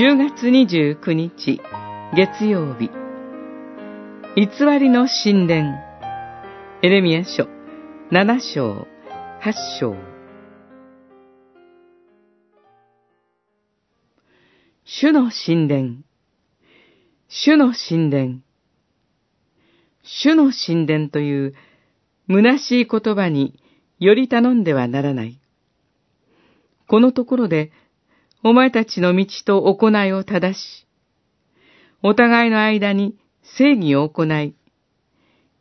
10月29日月曜日。偽りの神殿。エレミア書7章8章。主の神殿。主の神殿。主の神殿という虚しい言葉により頼んではならない。このところで、お前たちの道と行いを正し、お互いの間に正義を行い、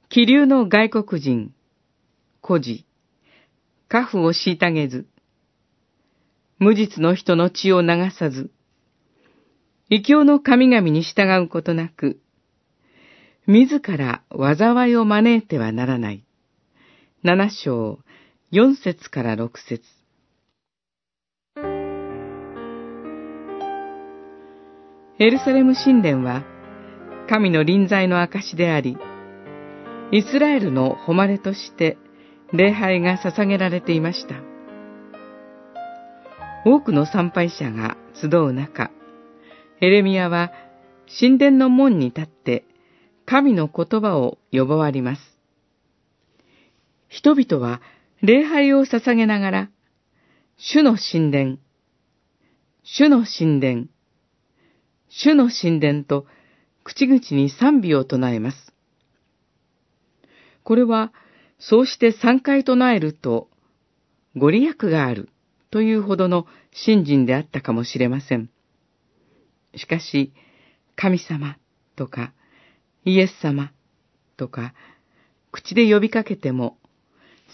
気流の外国人、孤児、家父を虐げず、無実の人の血を流さず、異教の神々に従うことなく、自ら災いを招いてはならない。七章、四節から六節エルサレム神殿は、神の臨在の証であり、イスラエルの誉れとして礼拝が捧げられていました。多くの参拝者が集う中、エレミアは神殿の門に立って神の言葉を呼ばわります。人々は礼拝を捧げながら、主の神殿、主の神殿、主の神殿と口々に賛美を唱えます。これは、そうして三回唱えると、ご利益があるというほどの信心であったかもしれません。しかし、神様とか、イエス様とか、口で呼びかけても、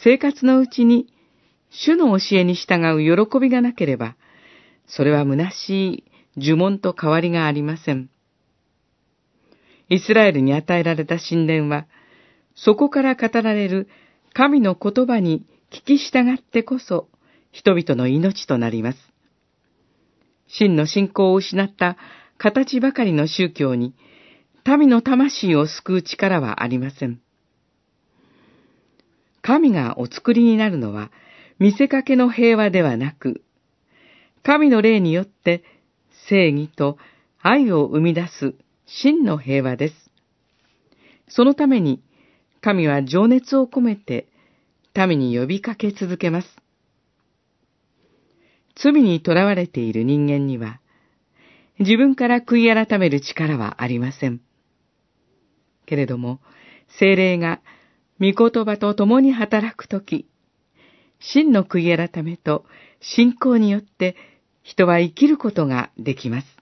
生活のうちに主の教えに従う喜びがなければ、それは虚しい呪文と変わりがありません。イスラエルに与えられた神殿は、そこから語られる神の言葉に聞き従ってこそ、人々の命となります。真の信仰を失った形ばかりの宗教に、民の魂を救う力はありません。神がお作りになるのは、見せかけの平和ではなく、神の霊によって正義と愛を生み出す真の平和です。そのために、神は情熱を込めて民に呼びかけ続けます。罪に囚われている人間には、自分から悔い改める力はありません。けれども、精霊が御言葉と共に働くとき、真の悔い改めと信仰によって人は生きることができます。